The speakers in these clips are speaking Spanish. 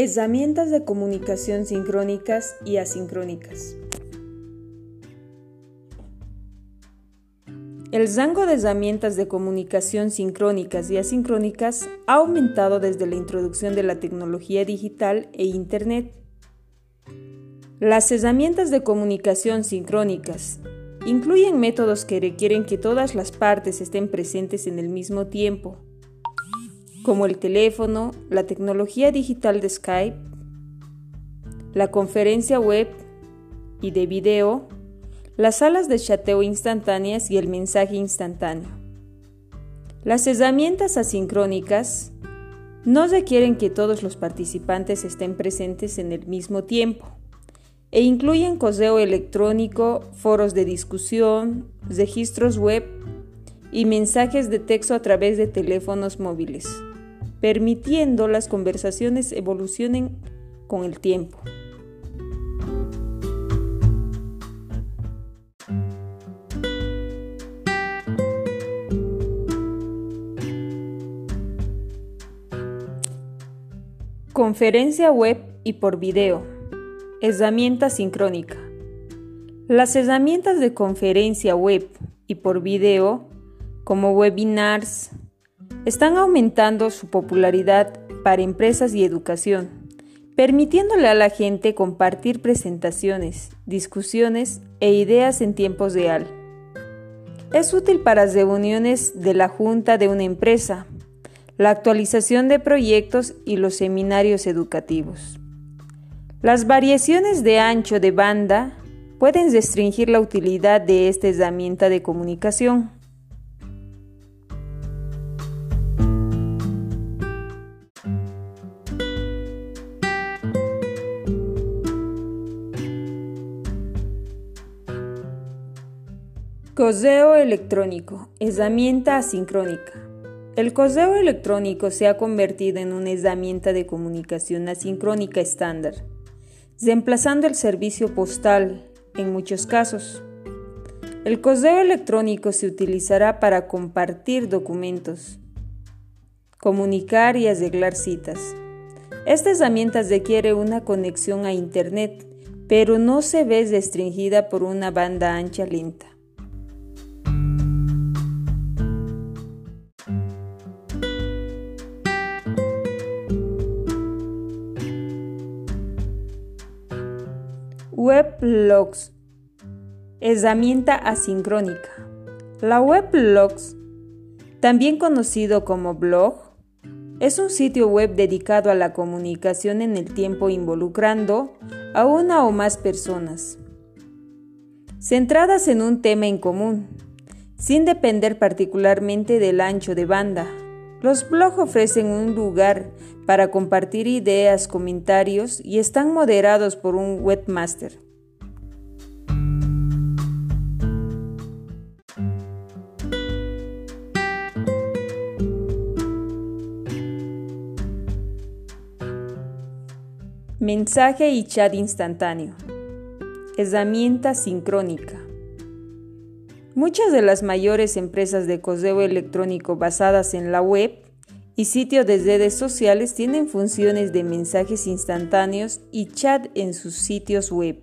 Herramientas de comunicación sincrónicas y asincrónicas. El rango de herramientas de comunicación sincrónicas y asincrónicas ha aumentado desde la introducción de la tecnología digital e Internet. Las herramientas de comunicación sincrónicas incluyen métodos que requieren que todas las partes estén presentes en el mismo tiempo como el teléfono, la tecnología digital de Skype, la conferencia web y de video, las salas de chateo instantáneas y el mensaje instantáneo. Las herramientas asincrónicas no requieren que todos los participantes estén presentes en el mismo tiempo e incluyen correo electrónico, foros de discusión, registros web y mensajes de texto a través de teléfonos móviles permitiendo las conversaciones evolucionen con el tiempo. Conferencia web y por video. Herramienta sincrónica. Las herramientas de conferencia web y por video, como webinars, están aumentando su popularidad para empresas y educación, permitiéndole a la gente compartir presentaciones, discusiones e ideas en tiempo real. Es útil para reuniones de la junta de una empresa, la actualización de proyectos y los seminarios educativos. Las variaciones de ancho de banda pueden restringir la utilidad de esta herramienta de comunicación. Correo electrónico, herramienta asincrónica. El correo electrónico se ha convertido en una herramienta de comunicación asincrónica estándar, reemplazando el servicio postal en muchos casos. El correo electrónico se utilizará para compartir documentos, comunicar y arreglar citas. Esta herramienta requiere una conexión a Internet, pero no se ve restringida por una banda ancha lenta. Weblogs. Herramienta asincrónica. La Weblogs, también conocido como blog, es un sitio web dedicado a la comunicación en el tiempo involucrando a una o más personas, centradas en un tema en común, sin depender particularmente del ancho de banda. Los blogs ofrecen un lugar para compartir ideas, comentarios y están moderados por un webmaster. Mensaje y chat instantáneo. Herramienta sincrónica. Muchas de las mayores empresas de correo electrónico basadas en la web y sitios de redes sociales tienen funciones de mensajes instantáneos y chat en sus sitios web.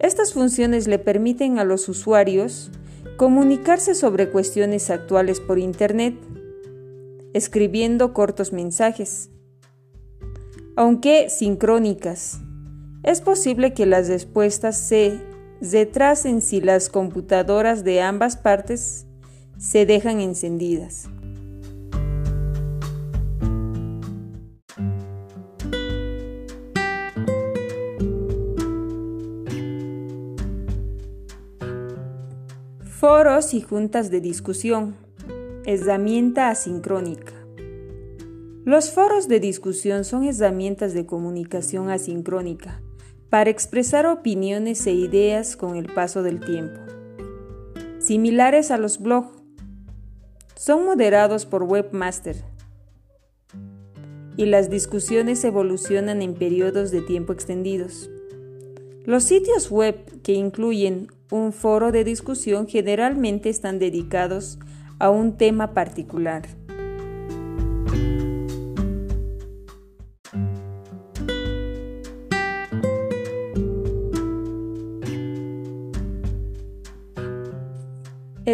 Estas funciones le permiten a los usuarios comunicarse sobre cuestiones actuales por Internet, escribiendo cortos mensajes. Aunque sincrónicas, es posible que las respuestas se retrasen si las computadoras de ambas partes se dejan encendidas. Foros y juntas de discusión. Herramienta asincrónica. Los foros de discusión son herramientas de comunicación asincrónica para expresar opiniones e ideas con el paso del tiempo. Similares a los blogs, son moderados por webmaster y las discusiones evolucionan en periodos de tiempo extendidos. Los sitios web que incluyen un foro de discusión generalmente están dedicados a un tema particular.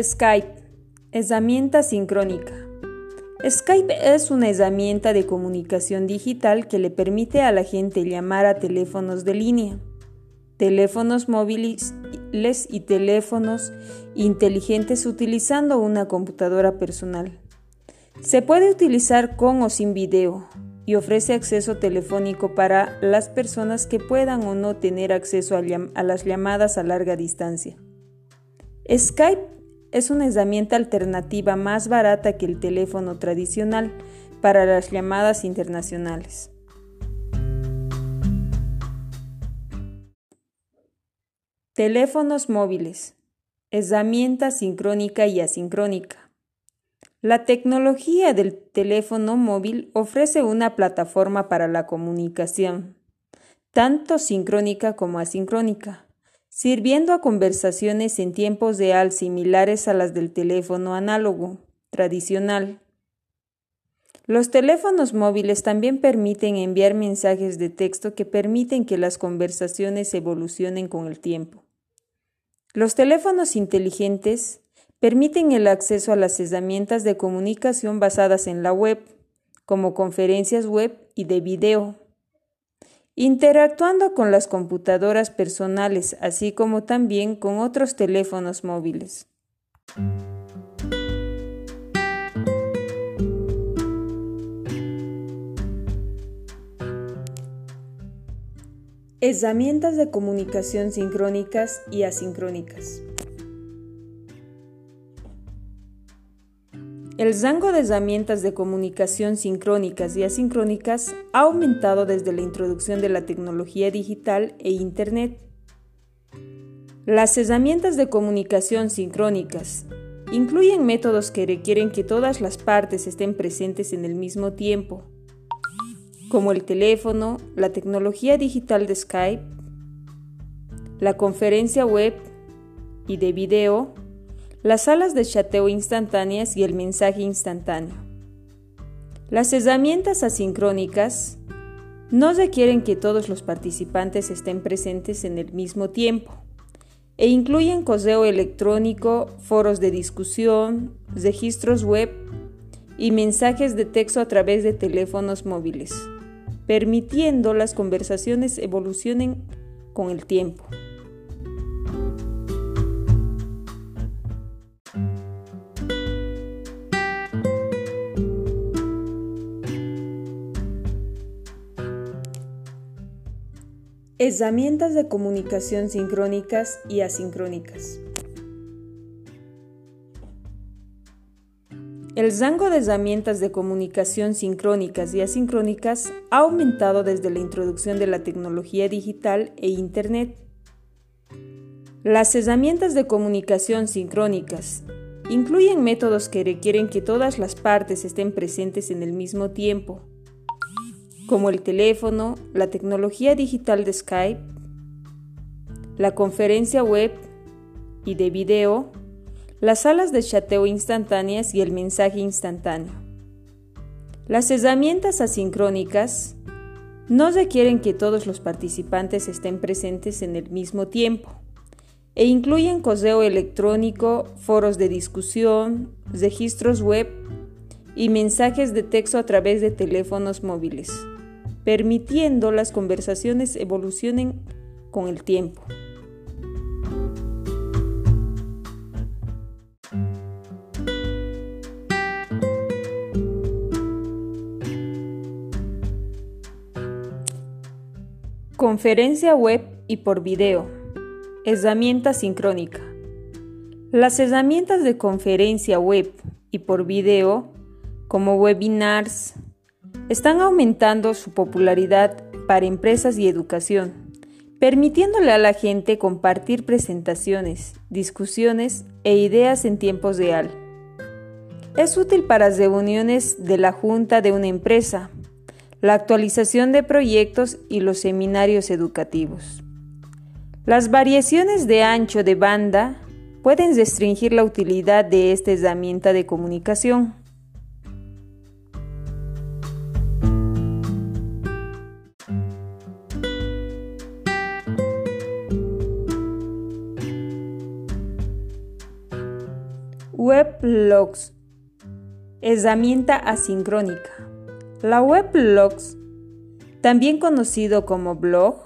Skype, herramienta sincrónica. Skype es una herramienta de comunicación digital que le permite a la gente llamar a teléfonos de línea, teléfonos móviles y teléfonos inteligentes utilizando una computadora personal. Se puede utilizar con o sin video y ofrece acceso telefónico para las personas que puedan o no tener acceso a, las llamadas a larga distancia. Skype es una herramienta alternativa más barata que el teléfono tradicional para las llamadas internacionales. Teléfonos móviles. Herramienta sincrónica y asincrónica. La tecnología del teléfono móvil ofrece una plataforma para la comunicación, tanto sincrónica como asincrónica sirviendo a conversaciones en tiempos real similares a las del teléfono análogo tradicional. Los teléfonos móviles también permiten enviar mensajes de texto que permiten que las conversaciones evolucionen con el tiempo. Los teléfonos inteligentes permiten el acceso a las herramientas de comunicación basadas en la web, como conferencias web y de video interactuando con las computadoras personales, así como también con otros teléfonos móviles. Herramientas de comunicación sincrónicas y asincrónicas. El rango de herramientas de comunicación sincrónicas y asincrónicas ha aumentado desde la introducción de la tecnología digital e Internet. Las herramientas de comunicación sincrónicas incluyen métodos que requieren que todas las partes estén presentes en el mismo tiempo, como el teléfono, la tecnología digital de Skype, la conferencia web y de video, las salas de chateo instantáneas y el mensaje instantáneo. Las herramientas asincrónicas no requieren que todos los participantes estén presentes en el mismo tiempo e incluyen correo electrónico, foros de discusión, registros web y mensajes de texto a través de teléfonos móviles, permitiendo las conversaciones evolucionen con el tiempo. Herramientas de comunicación sincrónicas y asincrónicas. El rango de herramientas de comunicación sincrónicas y asincrónicas ha aumentado desde la introducción de la tecnología digital e Internet. Las herramientas de comunicación sincrónicas incluyen métodos que requieren que todas las partes estén presentes en el mismo tiempo, como el teléfono, la tecnología digital de Skype, la conferencia web y de video, las salas de chateo instantáneas y el mensaje instantáneo. Las herramientas asincrónicas no requieren que todos los participantes estén presentes en el mismo tiempo e incluyen correo electrónico, foros de discusión, registros web y mensajes de texto a través de teléfonos móviles permitiendo las conversaciones evolucionen con el tiempo. Conferencia web y por video. Herramienta sincrónica. Las herramientas de conferencia web y por video, como webinars, están aumentando su popularidad para empresas y educación, permitiéndole a la gente compartir presentaciones, discusiones e ideas en tiempo real. Es útil para reuniones de la junta de una empresa, la actualización de proyectos y los seminarios educativos. Las variaciones de ancho de banda pueden restringir la utilidad de esta herramienta de comunicación. Weblogs. Herramienta asincrónica. La Weblogs, también conocido como blog,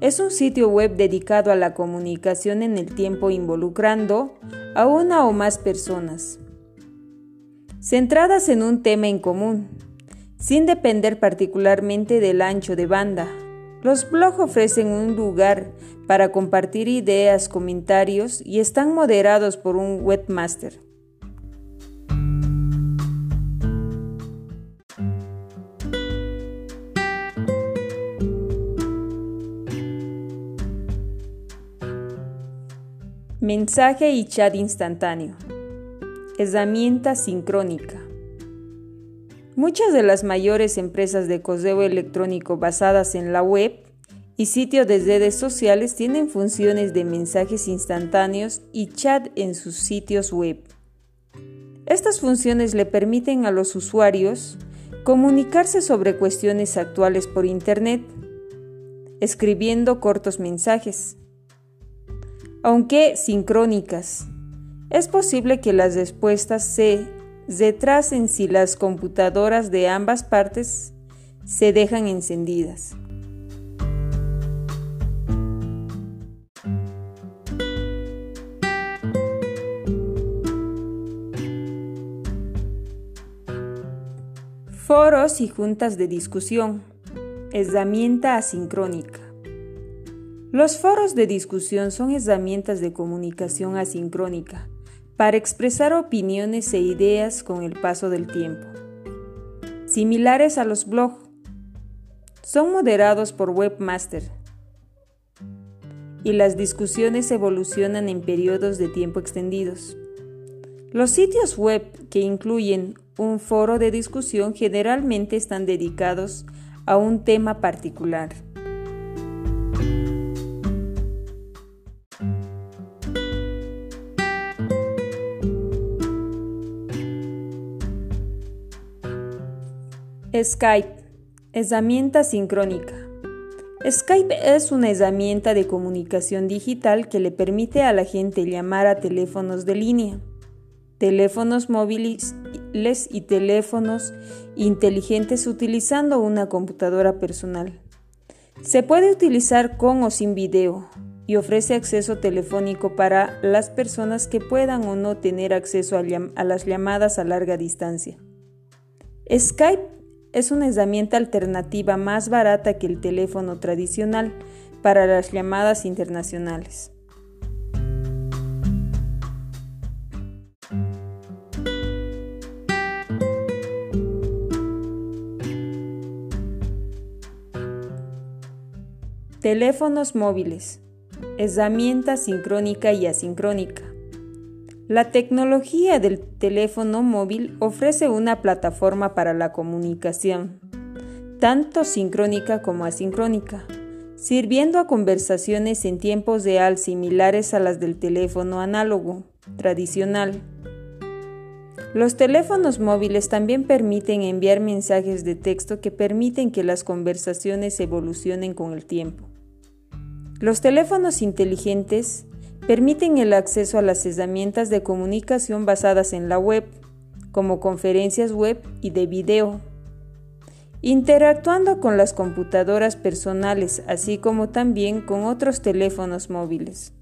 es un sitio web dedicado a la comunicación en el tiempo involucrando a una o más personas, centradas en un tema en común, sin depender particularmente del ancho de banda. Los blogs ofrecen un lugar para compartir ideas, comentarios y están moderados por un webmaster. Mensaje y chat instantáneo. Herramienta sincrónica. Muchas de las mayores empresas de correo electrónico basadas en la web y sitios de redes sociales tienen funciones de mensajes instantáneos y chat en sus sitios web. Estas funciones le permiten a los usuarios comunicarse sobre cuestiones actuales por Internet, escribiendo cortos mensajes aunque sincrónicas. Es posible que las respuestas se retrasen si las computadoras de ambas partes se dejan encendidas. Foros y juntas de discusión. Herramienta asincrónica. Los foros de discusión son herramientas de comunicación asincrónica para expresar opiniones e ideas con el paso del tiempo. Similares a los blogs, son moderados por webmaster y las discusiones evolucionan en periodos de tiempo extendidos. Los sitios web que incluyen un foro de discusión generalmente están dedicados a un tema particular. Skype, herramienta sincrónica. Skype es una herramienta de comunicación digital que le permite a la gente llamar a teléfonos de línea, teléfonos móviles y teléfonos inteligentes utilizando una computadora personal. Se puede utilizar con o sin video y ofrece acceso telefónico para las personas que puedan o no tener acceso a, las llamadas a larga distancia. Skype es una herramienta alternativa más barata que el teléfono tradicional para las llamadas internacionales. Teléfonos móviles. Herramienta sincrónica y asincrónica. La tecnología del teléfono móvil ofrece una plataforma para la comunicación, tanto sincrónica como asincrónica, sirviendo a conversaciones en tiempos real similares a las del teléfono análogo tradicional. Los teléfonos móviles también permiten enviar mensajes de texto que permiten que las conversaciones evolucionen con el tiempo. Los teléfonos inteligentes permiten el acceso a las herramientas de comunicación basadas en la web, como conferencias web y de video, interactuando con las computadoras personales, así como también con otros teléfonos móviles.